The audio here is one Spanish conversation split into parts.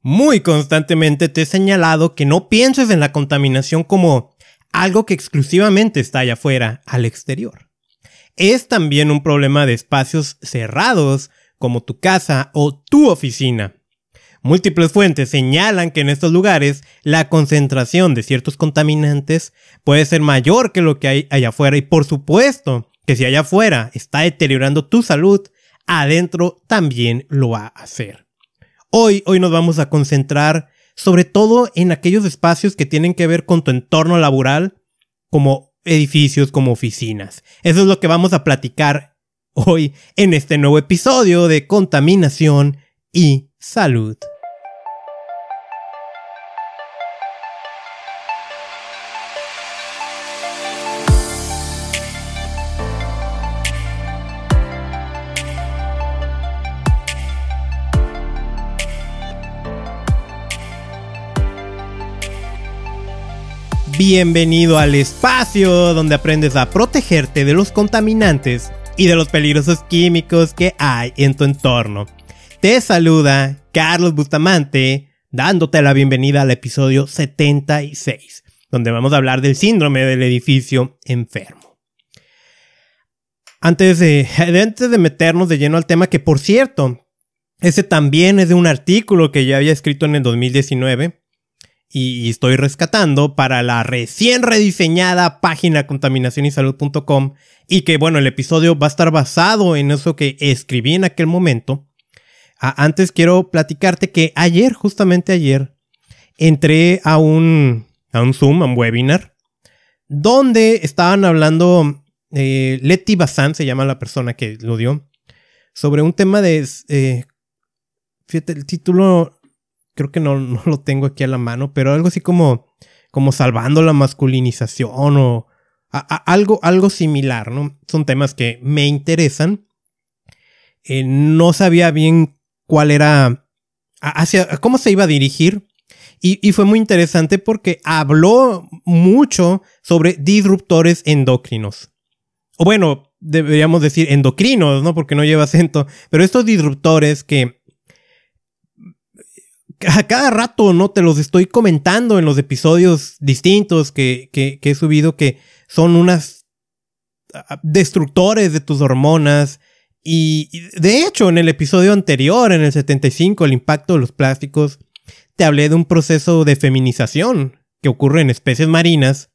Muy constantemente te he señalado que no pienses en la contaminación como algo que exclusivamente está allá afuera, al exterior. Es también un problema de espacios cerrados, como tu casa o tu oficina. Múltiples fuentes señalan que en estos lugares la concentración de ciertos contaminantes puede ser mayor que lo que hay allá afuera y por supuesto que si allá afuera está deteriorando tu salud, adentro también lo va a hacer. Hoy, hoy nos vamos a concentrar sobre todo en aquellos espacios que tienen que ver con tu entorno laboral, como edificios, como oficinas. Eso es lo que vamos a platicar hoy en este nuevo episodio de contaminación y salud. Bienvenido al espacio donde aprendes a protegerte de los contaminantes y de los peligrosos químicos que hay en tu entorno. Te saluda Carlos Bustamante, dándote la bienvenida al episodio 76, donde vamos a hablar del síndrome del edificio enfermo. Antes de, antes de meternos de lleno al tema, que por cierto, ese también es de un artículo que ya había escrito en el 2019, y estoy rescatando para la recién rediseñada página contaminacionysalud.com y que bueno, el episodio va a estar basado en eso que escribí en aquel momento. antes quiero platicarte que ayer, justamente ayer, entré a un, a un Zoom, a un webinar, donde estaban hablando, eh, Leti Bazán se llama la persona que lo dio, sobre un tema de, eh, fíjate, el título creo que no, lo tengo aquí a la mano, pero algo así como, como salvando la masculinización o algo, algo similar, ¿no? Son temas que me interesan. Eh, no sabía bien cuál era, hacia cómo se iba a dirigir. Y, y, fue muy interesante porque habló mucho sobre disruptores endocrinos. O bueno, deberíamos decir endocrinos, ¿no? Porque no lleva acento. Pero estos disruptores que a cada rato, ¿no? Te los estoy comentando en los episodios distintos que, que, he subido que son unas destructores de tus hormonas. Y, de hecho, en el episodio anterior, en el 75, el impacto de los plásticos, te hablé de un proceso de feminización que ocurre en especies marinas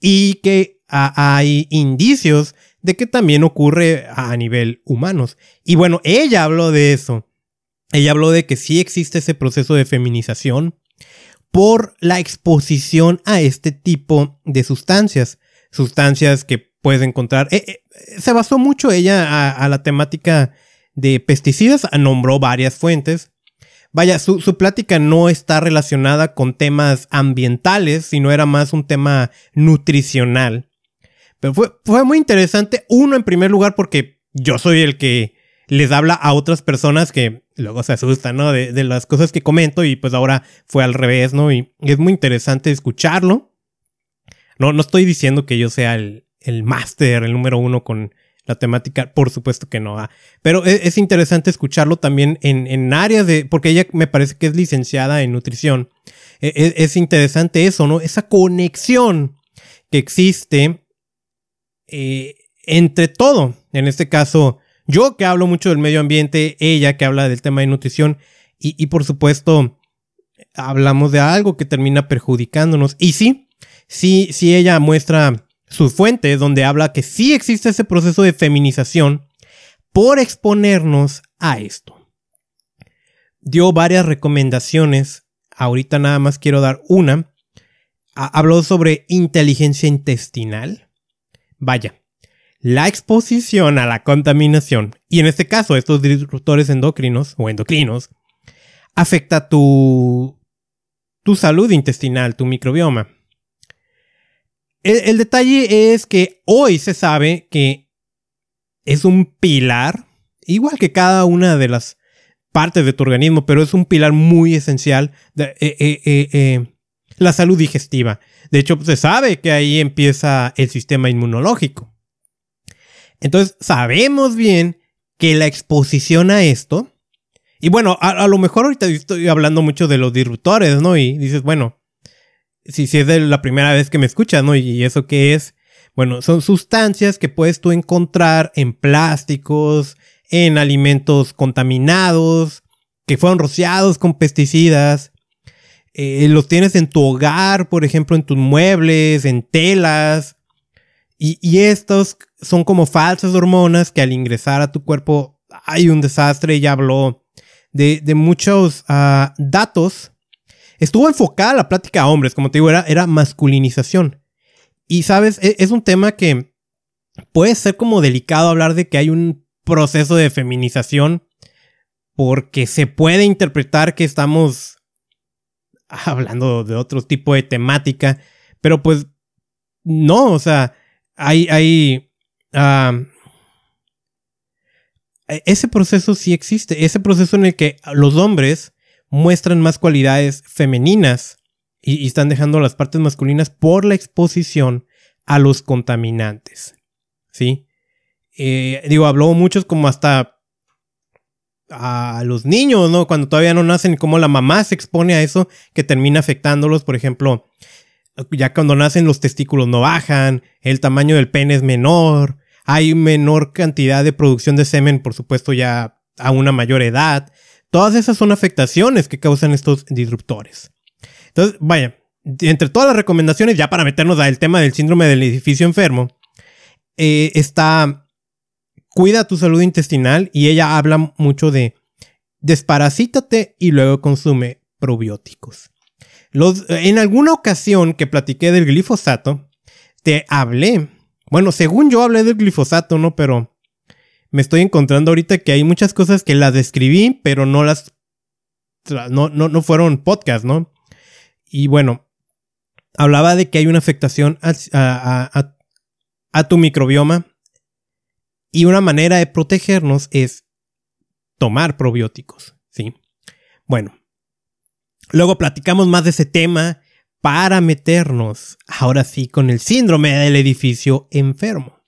y que hay indicios de que también ocurre a nivel humanos. Y bueno, ella habló de eso. Ella habló de que sí existe ese proceso de feminización por la exposición a este tipo de sustancias. Sustancias que puedes encontrar. Eh, eh, se basó mucho ella a, la temática de pesticidas, nombró varias fuentes. Vaya, su, plática no está relacionada con temas ambientales, sino era más un tema nutricional. Pero fue, fue muy interesante, uno en primer lugar porque yo soy el que les habla a otras personas que luego se asustan, ¿no? De, las cosas que comento y pues ahora fue al revés, ¿no? Y es muy interesante escucharlo. No, no estoy diciendo que yo sea el, el máster, el número uno con la temática, por supuesto que no. ¿ah? Pero e, es, interesante escucharlo también en, en, áreas de, porque ella me parece que es licenciada en nutrición. E, e, es, interesante eso, ¿no? Esa conexión que existe eh, entre todo. En este caso, yo que hablo mucho del medio ambiente, ella que habla del tema de nutrición y, por supuesto hablamos de algo que termina perjudicándonos. Y sí, sí, sí ella muestra sus fuentes donde habla que sí existe ese proceso de feminización por exponernos a esto. Dio varias recomendaciones, ahorita nada más quiero dar una. Habló sobre inteligencia intestinal. Vaya, la exposición a la contaminación, y en este caso estos disruptores endocrinos o endocrinos, afecta tu, tu salud intestinal, tu microbioma. El, detalle es que hoy se sabe que es un pilar, igual que cada una de las partes de tu organismo, pero es un pilar muy esencial de eh, eh, eh, la salud digestiva. De hecho, se sabe que ahí empieza el sistema inmunológico. Entonces, sabemos bien que la exposición a esto, Y bueno, a, lo mejor ahorita estoy hablando mucho de los disruptores, ¿no? Y dices, bueno, si, si es la primera vez que me escuchas, ¿no? ¿Y eso qué es? Bueno, son sustancias que puedes tú encontrar en plásticos, en alimentos contaminados, que fueron rociados con pesticidas. Eh, los tienes en tu hogar, por ejemplo, en tus muebles, en telas. Y estos son como falsas hormonas que al ingresar a tu cuerpo hay un desastre. Ya habló de, muchos ah, datos, estuvo enfocada la plática a hombres, como te digo, era, masculinización. Y sabes, e, es, un tema que puede ser como delicado hablar de que hay un proceso de feminización porque se puede interpretar que estamos hablando de otro tipo de temática, pero pues no, o sea, hay, hay, e, ese proceso sí existe, ese proceso en el que los hombres muestran más cualidades femeninas y, están dejando las partes masculinas por la exposición a los contaminantes. ¿Sí? Eh, digo, habló muchos como hasta a los niños, ¿no? Cuando todavía no nacen, como la mamá se expone a eso que termina afectándolos. Por ejemplo, ya cuando nacen los testículos no bajan, el tamaño del pene es menor, hay menor cantidad de producción de semen, por supuesto, ya a una mayor edad. Todas esas son afectaciones que causan estos disruptores. Entonces, vaya, entre todas las recomendaciones, ya para meternos al tema del síndrome del edificio enfermo, eh, está cuida tu salud intestinal y ella habla mucho de desparasítate y luego consume probióticos. Los, en alguna ocasión que platiqué del glifosato, te hablé bueno, según yo hablé del glifosato, ¿no? Pero me estoy encontrando ahorita que hay muchas cosas que las describí, pero no las... No, no, no fueron podcast, ¿no? Y bueno, hablaba de que hay una afectación a, a, tu microbioma y una manera de protegernos es tomar probióticos, ¿sí? Bueno, luego platicamos más de ese tema para meternos ahora sí con el síndrome del edificio enfermo.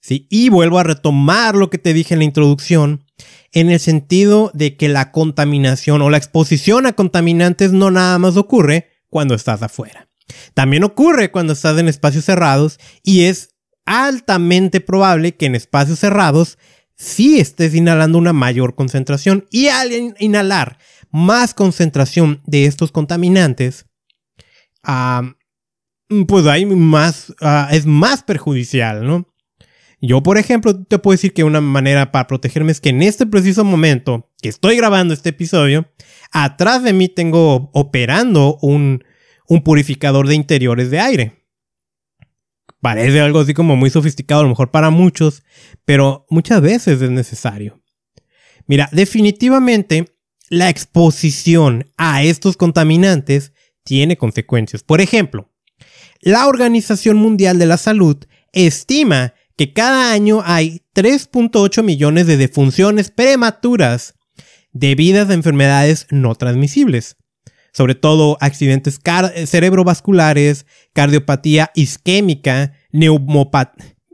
¿Sí? Y vuelvo a retomar lo que te dije en la introducción, en el sentido de que la contaminación o la exposición a contaminantes no nada más ocurre cuando estás afuera. También ocurre cuando estás en espacios cerrados y es altamente probable que en espacios cerrados sí estés inhalando una mayor concentración y al inhalar más concentración de estos contaminantes, pues hay más, ah, es más perjudicial, ¿no? Yo, por ejemplo, te puedo decir que una manera para protegerme es que en este preciso momento que estoy grabando este episodio, atrás de mí tengo operando un, un purificador de interiores de aire. Parece algo así como muy sofisticado, a lo mejor para muchos, pero muchas veces es necesario. Mira, definitivamente la exposición a estos contaminantes tiene consecuencias. Por ejemplo, la Organización Mundial de la Salud estima que cada año hay 3.8 millones de defunciones prematuras debidas a enfermedades no transmisibles, sobre todo accidentes cerebrovasculares, cardiopatía isquémica,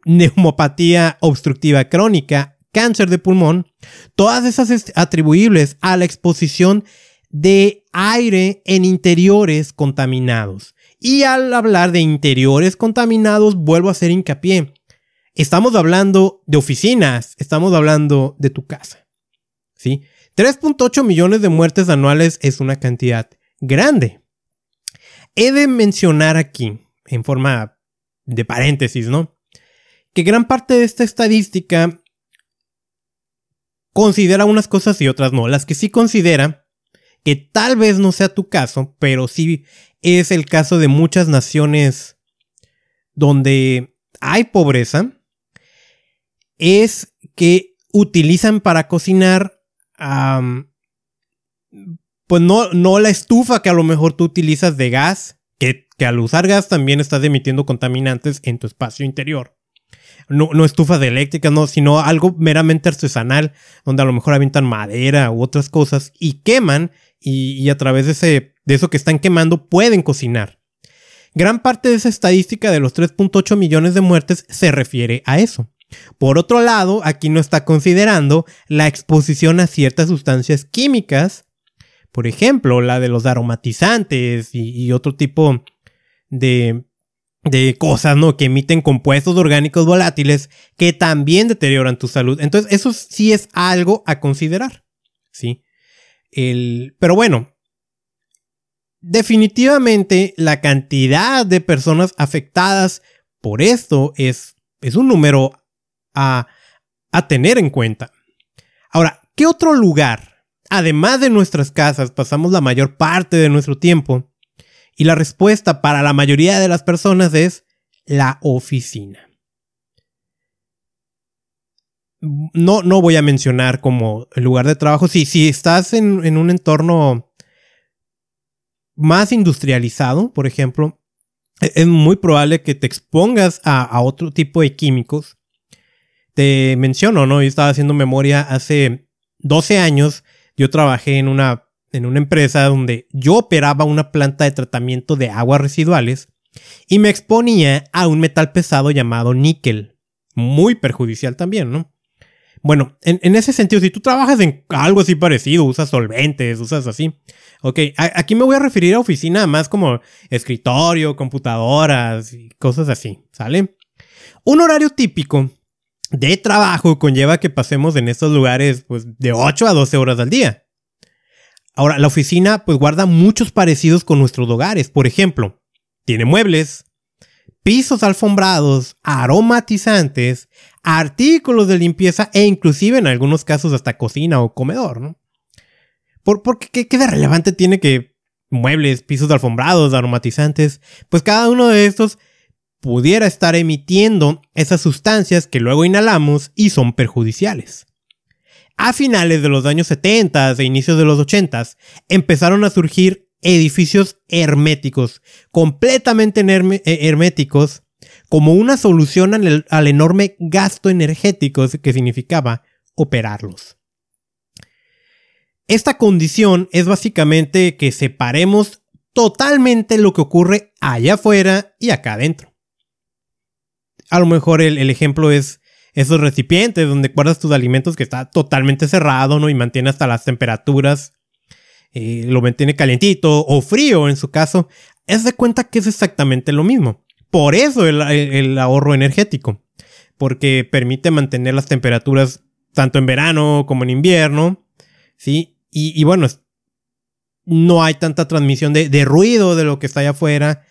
neumopatía obstructiva crónica, cáncer de pulmón, todas esas atribuibles a la exposición de aire en interiores contaminados. Y al hablar de interiores contaminados, vuelvo a hacer hincapié. Estamos hablando de oficinas, estamos hablando de tu casa. ¿Sí? 3.8 millones de muertes anuales es una cantidad grande. He de mencionar aquí, en forma de paréntesis, ¿no? Que gran parte de esta estadística considera unas cosas y otras no. Las que sí considera que tal vez no sea tu caso, pero sí es el caso de muchas naciones donde hay pobreza, es que utilizan para cocinar, pues no, no la estufa que a lo mejor tú utilizas de gas, que, que al usar gas también estás emitiendo contaminantes en tu espacio interior. No, no, estufas eléctricas, no, sino algo meramente artesanal, donde a lo mejor avientan madera u otras cosas y queman y, a través de, ese, de eso que están quemando pueden cocinar. Gran parte de esa estadística de los 3.8 millones de muertes se refiere a eso. Por otro lado, aquí no está considerando la exposición a ciertas sustancias químicas, por ejemplo, la de los aromatizantes y, otro tipo de, de cosas, ¿no? Que emiten compuestos orgánicos volátiles que también deterioran tu salud. Entonces, eso sí es algo a considerar, ¿sí? El, pero bueno, definitivamente la cantidad de personas afectadas por esto es, es un número a, a tener en cuenta. Ahora, ¿qué otro lugar, además de nuestras casas, pasamos la mayor parte de nuestro tiempo? Y la respuesta para la mayoría de las personas es la oficina. No, no voy a mencionar como el lugar de trabajo. Si, si estás en, en un entorno más industrializado, por ejemplo, e, es muy probable que te expongas a, a, otro tipo de químicos te menciono, ¿no? Yo estaba haciendo memoria hace 12 años. Yo trabajé en una, en una empresa donde yo operaba una planta de tratamiento de aguas residuales y me exponía a un metal pesado llamado níquel. Muy perjudicial también, ¿no? Bueno, en, ese sentido, si tú trabajas en algo así parecido, usas solventes, usas así. Ok, aquí me voy a referir a oficina más como escritorio, computadoras y cosas así, ¿sale? Un horario típico de trabajo conlleva que pasemos en estos lugares pues, de 8 a 12 horas al día. Ahora, la oficina pues guarda muchos parecidos con nuestros hogares. Por ejemplo, tiene muebles, pisos alfombrados, aromatizantes, artículos de limpieza e inclusive en algunos casos hasta cocina o comedor, ¿no? ¿Por, qué, qué de relevante tiene que muebles, pisos alfombrados, aromatizantes? Pues cada uno de estos pudiera estar emitiendo esas sustancias que luego inhalamos y son perjudiciales. A finales de los años 70 e inicios de los 80 empezaron a surgir edificios herméticos, completamente eh, herméticos, como una solución al, enorme gasto energético que significaba operarlos. Esta condición es básicamente que separemos totalmente lo que ocurre allá afuera y acá adentro a lo mejor el, ejemplo es esos recipientes donde guardas tus alimentos que está totalmente cerrado, ¿no? Y mantiene hasta las temperaturas, eh, lo mantiene calientito o frío en su caso. Es de cuenta que es exactamente lo mismo. Por eso el, ahorro energético. Porque permite mantener las temperaturas tanto en verano como en invierno. ¿Sí? Y, bueno, no hay tanta transmisión de, ruido de lo que está allá afuera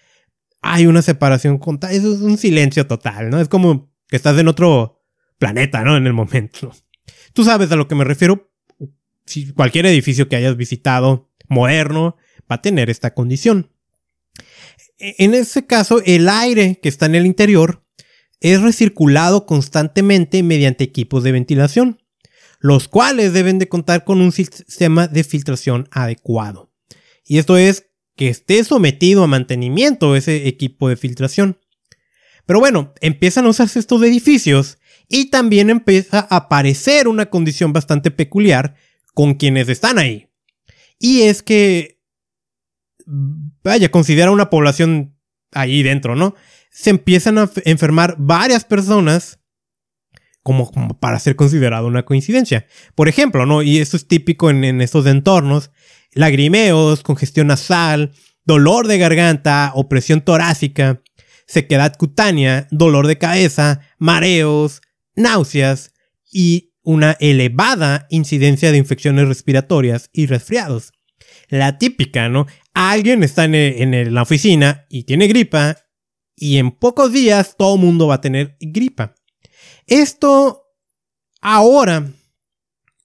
hay una separación con eso es un silencio total, ¿no? Es como que estás en otro planeta, ¿no? En el momento. Tú sabes a lo que me refiero. Si cualquier edificio que hayas visitado moderno va a tener esta condición. E, en ese caso, el aire que está en el interior es recirculado constantemente mediante equipos de ventilación, los cuales deben de contar con un sistema de filtración adecuado. Y esto es que esté sometido a mantenimiento ese equipo de filtración. Pero bueno, empiezan a usarse estos edificios y también empieza a aparecer una condición bastante peculiar con quienes están ahí. Y es que, vaya, considera una población ahí dentro, ¿no? Se empiezan a enfermar varias personas como, para ser considerado una coincidencia. Por ejemplo, ¿no? Y esto es típico en, en estos entornos, lagrimeos, congestión nasal, dolor de garganta, opresión torácica, sequedad cutánea, dolor de cabeza, mareos, náuseas y una elevada incidencia de infecciones respiratorias y resfriados. La típica, ¿no? Alguien está en, la oficina y tiene gripa y en pocos días todo el mundo va a tener gripa. Esto ahora,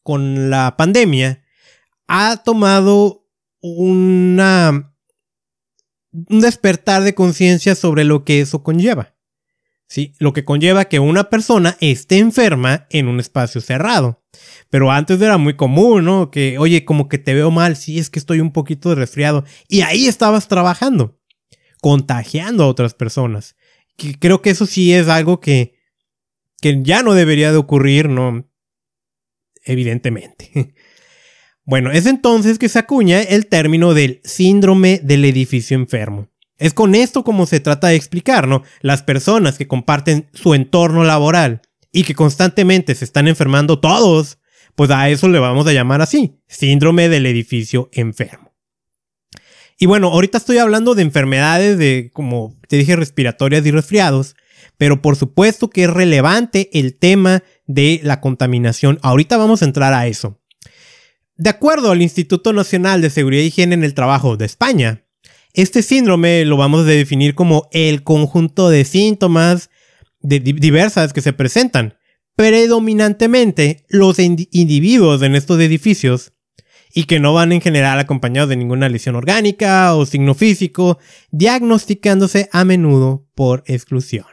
con la pandemia, ha tomado una, un despertar de conciencia sobre lo que eso conlleva. ¿Sí? Lo que conlleva que una persona esté enferma en un espacio cerrado. Pero antes era muy común, ¿no? Que, oye, como que te veo mal, sí, es que estoy un poquito resfriado. Y ahí estabas trabajando, contagiando a otras personas. creo que eso sí es algo que, que ya no debería de ocurrir, ¿no? Evidentemente. Bueno, es entonces que se acuña el término del síndrome del edificio enfermo. Es con esto como se trata de explicar, ¿no? Las personas que comparten su entorno laboral y que constantemente se están enfermando todos, pues a eso le vamos a llamar así, síndrome del edificio enfermo. Y bueno, ahorita estoy hablando de enfermedades de, como te dije, respiratorias y resfriados, pero por supuesto que es relevante el tema de la contaminación. Ahorita vamos a entrar a eso. De acuerdo al Instituto Nacional de Seguridad y Higiene en el Trabajo de España, este síndrome lo vamos a definir como el conjunto de síntomas diversas que se presentan, predominantemente los individuos en estos edificios y que no van en general acompañados de ninguna lesión orgánica o signo físico, diagnosticándose a menudo por exclusión.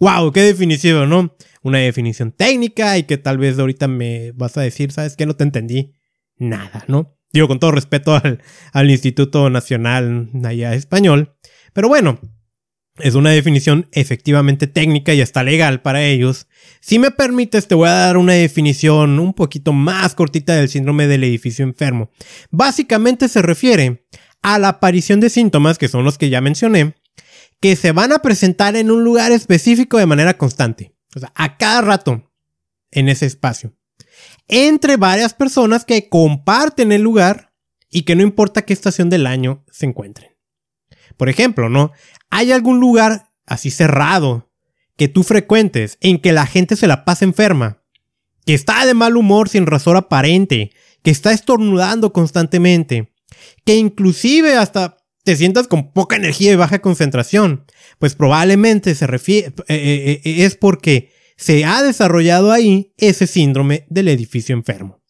¡Wow! ¡Qué definición, ¿no? Una definición técnica y que tal vez ahorita me vas a decir, ¿sabes qué? No te entendí nada, ¿no? Digo, con todo respeto al, Instituto Nacional allá español. Pero bueno, es una definición efectivamente técnica y hasta legal para ellos. Si me permites, te voy a dar una definición un poquito más cortita del síndrome del edificio enfermo. Básicamente se refiere a la aparición de síntomas, que son los que ya mencioné, que se van a presentar en un lugar específico de manera constante. O sea, a cada rato en ese espacio. Entre varias personas que comparten el lugar y que no importa qué estación del año se encuentren. Por ejemplo, ¿no? Hay algún lugar así cerrado que tú frecuentes en que la gente se la pasa enferma, que está de mal humor sin razón aparente, que está estornudando constantemente, que inclusive hasta te sientas con poca energía y baja concentración, pues probablemente se refiere, eh, eh, eh, es porque se ha desarrollado ahí ese síndrome del edificio enfermo.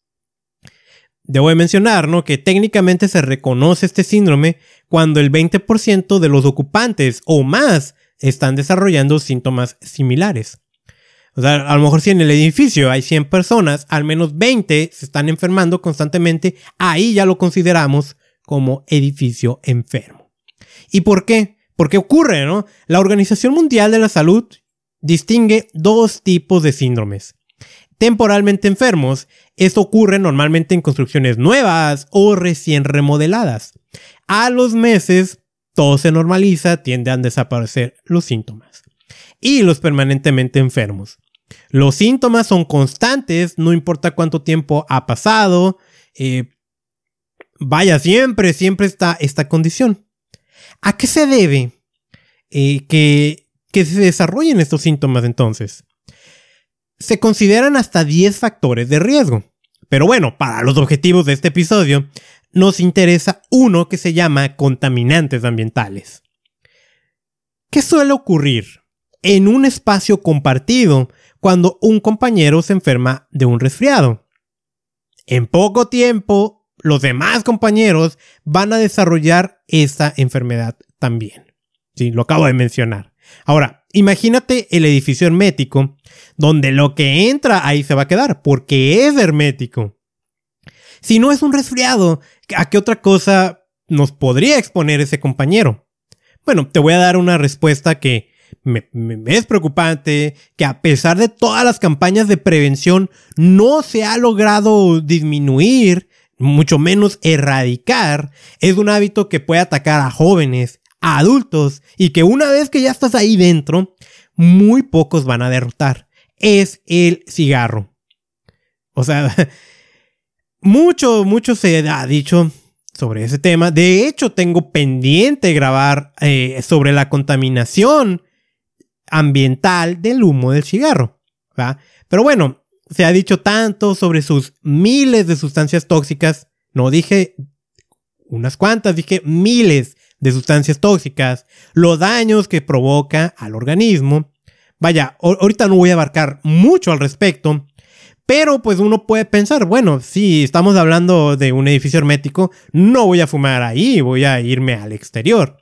Debo de mencionar, ¿no? Que técnicamente se reconoce este síndrome cuando el 20% de los ocupantes o más están desarrollando síntomas similares. O sea, a lo mejor si en el edificio hay 100 personas, al menos 20 se están enfermando constantemente, ahí ya lo consideramos como edificio enfermo. ¿Y por qué? Porque ocurre, ¿no? La Organización Mundial de la Salud distingue dos tipos de síndromes. Temporalmente enfermos, esto ocurre normalmente en construcciones nuevas o recién remodeladas. A los meses, todo se normaliza, tienden a desaparecer los síntomas. Y los permanentemente enfermos. Los síntomas son constantes, no importa cuánto tiempo ha pasado, eh, vaya, siempre, siempre está esta condición. ¿A qué se debe eh, que, que se desarrollen estos síntomas entonces? Se consideran hasta 10 factores de riesgo. Pero bueno, para los objetivos de este episodio, nos interesa uno que se llama contaminantes ambientales. ¿Qué suele ocurrir en un espacio compartido cuando un compañero se enferma de un resfriado? En poco tiempo los demás compañeros van a desarrollar esa enfermedad también. Sí, lo acabo de mencionar. Ahora, imagínate el edificio hermético, donde lo que entra ahí se va a quedar, porque es hermético. Si no es un resfriado, ¿a qué otra cosa nos podría exponer ese compañero? Bueno, te voy a dar una respuesta que me, es preocupante, que a pesar de todas las campañas de prevención, no se ha logrado disminuir mucho menos erradicar, es un hábito que puede atacar a jóvenes, adultos, y que una vez que ya estás ahí dentro, muy pocos van a derrotar. Es el cigarro. O sea, mucho, mucho se ha dicho sobre ese tema. De hecho, tengo pendiente grabar eh, sobre la contaminación ambiental del humo del cigarro. Pero bueno, se ha dicho tanto sobre sus miles de sustancias tóxicas. No dije unas cuantas, dije miles de sustancias tóxicas, los daños que provoca al organismo. Vaya, ahorita no voy a abarcar mucho al respecto, pero pues uno puede pensar, bueno, si estamos hablando de un edificio hermético, no voy a fumar ahí, voy a irme al exterior.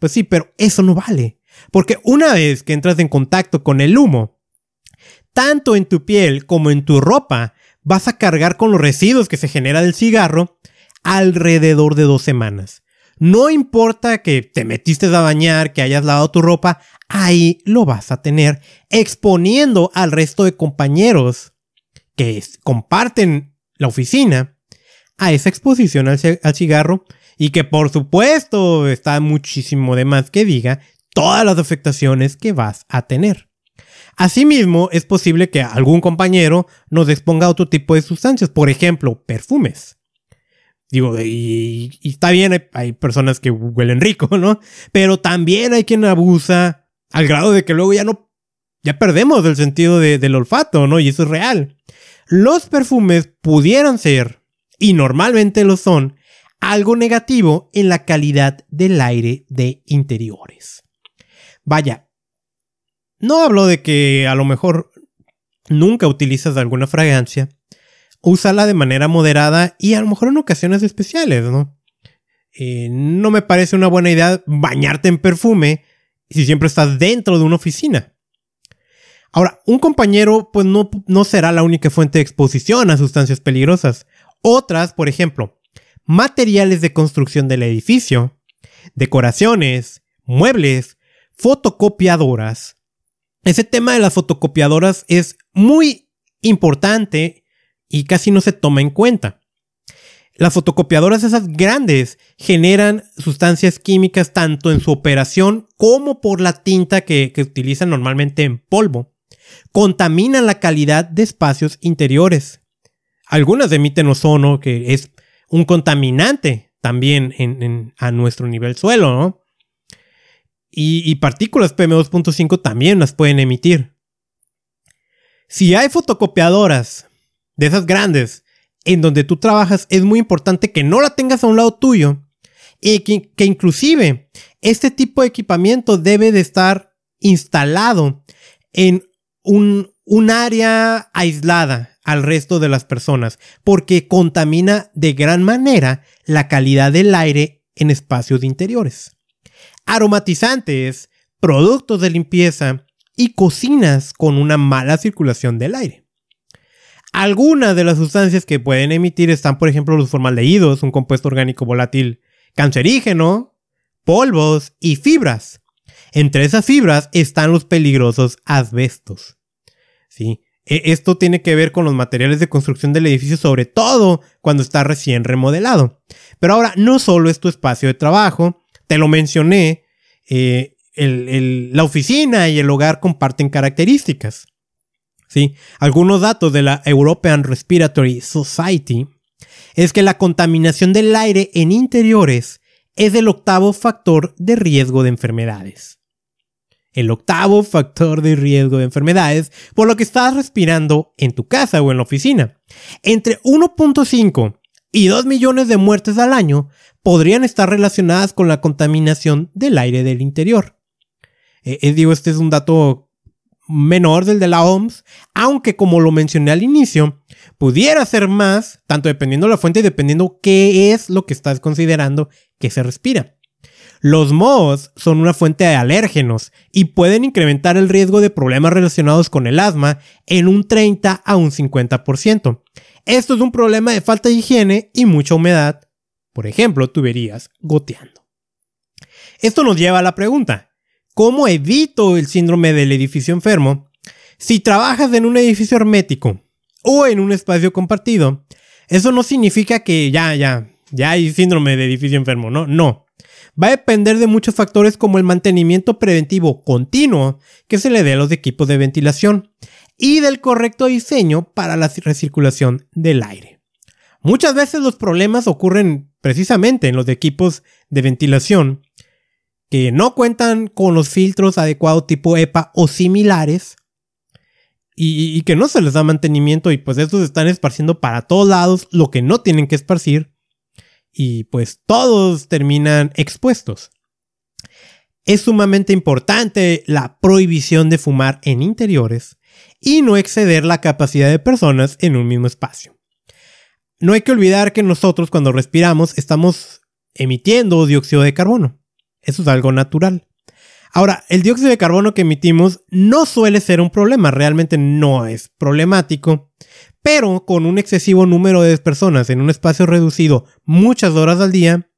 Pues sí, pero eso no vale, porque una vez que entras en contacto con el humo, tanto en tu piel como en tu ropa, vas a cargar con los residuos que se genera del cigarro alrededor de dos semanas. No importa que te metiste a bañar, que hayas lavado tu ropa, ahí lo vas a tener exponiendo al resto de compañeros que comparten la oficina a esa exposición al, cigarro y que por supuesto está muchísimo de más que diga todas las afectaciones que vas a tener. Asimismo, es posible que algún compañero nos exponga a otro tipo de sustancias, por ejemplo, perfumes. Digo, y, está bien, hay, personas que huelen rico, ¿no? Pero también hay quien abusa al grado de que luego ya no, ya perdemos el sentido del olfato, ¿no? Y eso es real. Los perfumes pudieran ser, y normalmente lo son, algo negativo en la calidad del aire de interiores. Vaya, no hablo de que a lo mejor nunca utilizas alguna fragancia, úsala de manera moderada y a lo mejor en ocasiones especiales, ¿no? Eh, no me parece una buena idea bañarte en perfume si siempre estás dentro de una oficina. Ahora, un compañero pues no, no será la única fuente de exposición a sustancias peligrosas. Otras, por ejemplo, materiales de construcción del edificio, decoraciones, muebles, fotocopiadoras. Ese tema de las fotocopiadoras es muy importante y casi no se toma en cuenta. Las fotocopiadoras esas grandes generan sustancias químicas tanto en su operación como por la tinta que, utilizan normalmente en polvo. Contaminan la calidad de espacios interiores. Algunas emiten ozono, que es un contaminante también a nuestro nivel suelo. Y, y partículas PM2.5 también las pueden emitir. Si hay fotocopiadoras de esas grandes, en donde tú trabajas, es muy importante que no la tengas a un lado tuyo y que, inclusive este tipo de equipamiento debe de estar instalado en un, un área aislada al resto de las personas, porque contamina de gran manera la calidad del aire en espacios interiores. Aromatizantes, productos de limpieza y cocinas con una mala circulación del aire. Algunas de las sustancias que pueden emitir están, por ejemplo, los formaldehídos, un compuesto orgánico volátil cancerígeno, polvos y fibras. Entre esas fibras están los peligrosos asbestos. ¿Sí? E, esto tiene que ver con los materiales de construcción del edificio, sobre todo cuando está recién remodelado. Pero ahora, no solo es tu espacio de trabajo, te lo mencioné, eh, la oficina y el hogar comparten características. ¿Sí? Algunos datos de la European Respiratory Society es que la contaminación del aire en interiores es el octavo factor de riesgo de enfermedades. El octavo factor de riesgo de enfermedades por lo que estás respirando en tu casa o en la oficina. Entre 1.5 y 2 millones de muertes al año podrían estar relacionadas con la contaminación del aire del interior. Eh, eh, digo, este es un dato menor del de la OMS, aunque como lo mencioné al inicio, pudiera ser más, tanto dependiendo de la fuente y dependiendo qué es lo que estás considerando que se respira. Los mohos son una fuente de alérgenos y pueden incrementar el riesgo de problemas relacionados con el asma en un 30 a un 50%. Esto es un problema de falta de higiene y mucha humedad, por ejemplo, tuberías goteando. Esto nos lleva a la pregunta, ¿Cómo evito el síndrome del edificio enfermo? Si trabajas en un edificio hermético o en un espacio compartido, eso no significa que ya, ya, ya hay síndrome de edificio enfermo, no, no. Va a depender de muchos factores como el mantenimiento preventivo continuo que se le dé a los equipos de ventilación y del correcto diseño para la recirculación del aire. Muchas veces los problemas ocurren precisamente en los equipos de ventilación que no cuentan con los filtros adecuados tipo EPA o similares y, que no se les da mantenimiento y pues estos están esparciendo para todos lados lo que no tienen que esparcir y pues todos terminan expuestos. Es sumamente importante la prohibición de fumar en interiores y no exceder la capacidad de personas en un mismo espacio. No hay que olvidar que nosotros cuando respiramos estamos emitiendo dióxido de carbono. Eso es algo natural. Ahora, el dióxido de carbono que emitimos no suele ser un problema, realmente no es problemático, pero con un excesivo número de personas en un espacio reducido muchas horas al día,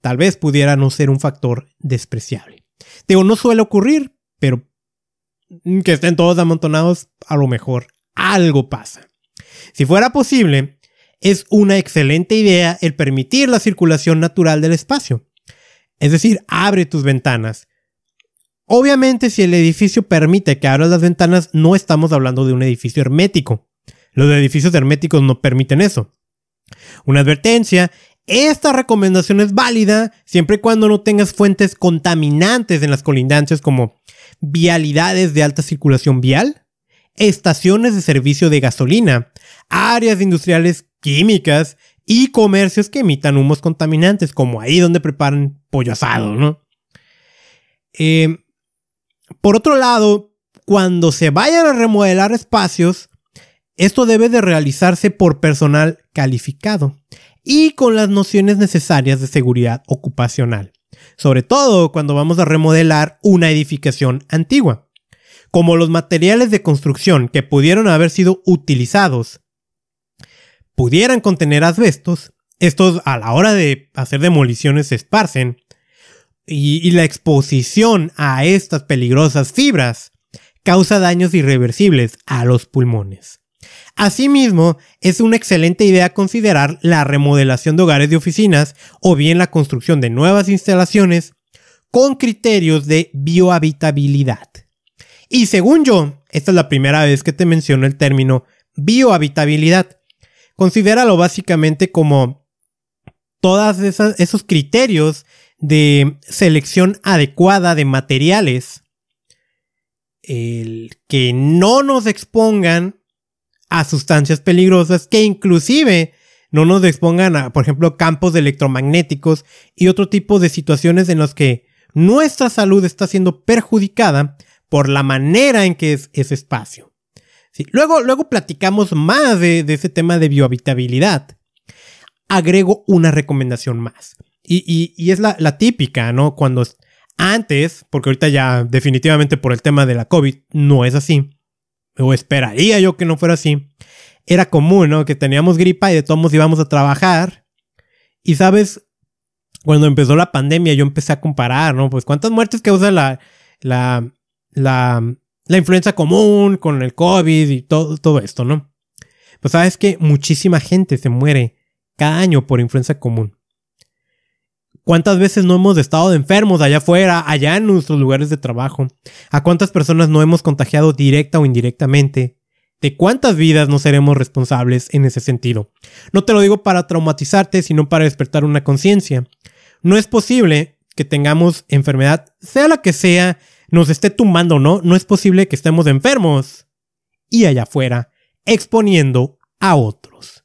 tal vez pudiera no ser un factor despreciable. Digo, no suele ocurrir, pero que estén todos amontonados, a lo mejor algo pasa. Si fuera posible, es una excelente idea el permitir la circulación natural del espacio. Es decir, abre tus ventanas. Obviamente, si el edificio permite que abras las ventanas, no estamos hablando de un edificio hermético. Los edificios herméticos no permiten eso. Una advertencia, esta recomendación es válida siempre y cuando no tengas fuentes contaminantes en las colindancias como vialidades de alta circulación vial, estaciones de servicio de gasolina, áreas industriales químicas y comercios que emitan humos contaminantes, como ahí donde preparan pollo asado, ¿no? Eh, por otro lado, cuando se vayan a remodelar espacios, esto debe de realizarse por personal calificado y con las nociones necesarias de seguridad ocupacional, sobre todo cuando vamos a remodelar una edificación antigua. Como los materiales de construcción que pudieron haber sido utilizados pudieran contener asbestos, estos a la hora de hacer demoliciones se esparcen y, la exposición a estas peligrosas fibras causa daños irreversibles a los pulmones. Asimismo, es una excelente idea considerar la remodelación de hogares y oficinas o bien la construcción de nuevas instalaciones con criterios de biohabitabilidad. Y según yo, esta es la primera vez que te menciono el término biohabitabilidad. Considéralo básicamente como todos esos criterios de selección adecuada de materiales el que no nos expongan a sustancias peligrosas que inclusive no nos expongan a, por ejemplo, campos electromagnéticos y otro tipo de situaciones en las que nuestra salud está siendo perjudicada por la manera en que es ese espacio. Luego, luego platicamos más de, ese tema de biohabitabilidad. Agrego una recomendación más. Y, es la, típica, ¿no? Cuando antes, porque ahorita ya definitivamente por el tema de la COVID no es así, o esperaría yo que no fuera así, era común, ¿no? Que teníamos gripa y de todos íbamos a trabajar. Y sabes, cuando empezó la pandemia yo empecé a comparar, ¿no? Pues cuántas muertes causa la, la, la, la influenza común con el COVID y todo, todo esto, ¿no? Pues sabes que muchísima gente se muere cada año por influenza común. ¿Cuántas veces no hemos estado enfermos allá afuera, allá en nuestros lugares de trabajo? ¿A cuántas personas no hemos contagiado directa o indirectamente? ¿De cuántas vidas no seremos responsables en ese sentido? No te lo digo para traumatizarte, sino para despertar una conciencia. No es posible que tengamos enfermedad, sea la que sea, nos esté tumbando o no, no es posible que estemos enfermos y allá afuera exponiendo a otros.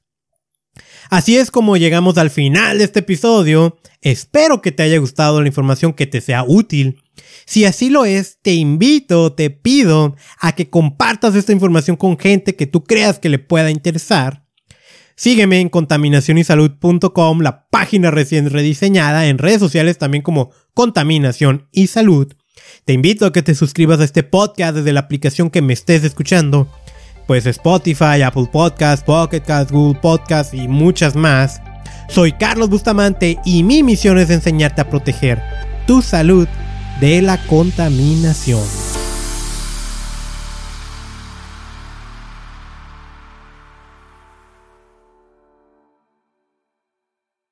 Así es como llegamos al final de este episodio. Espero que te haya gustado la información que te sea útil. Si así lo es, te invito, te pido a que compartas esta información con gente que tú creas que le pueda interesar. Sígueme en contaminacionysalud.com, la página recién rediseñada, en redes sociales también como Contaminación y Salud. Te invito a que te suscribas a este podcast desde la aplicación que me estés escuchando pues Spotify, Apple Podcasts, Pocket Cast, Google Podcasts y muchas más. Soy Carlos Bustamante y mi misión es enseñarte a proteger tu salud de la contaminación.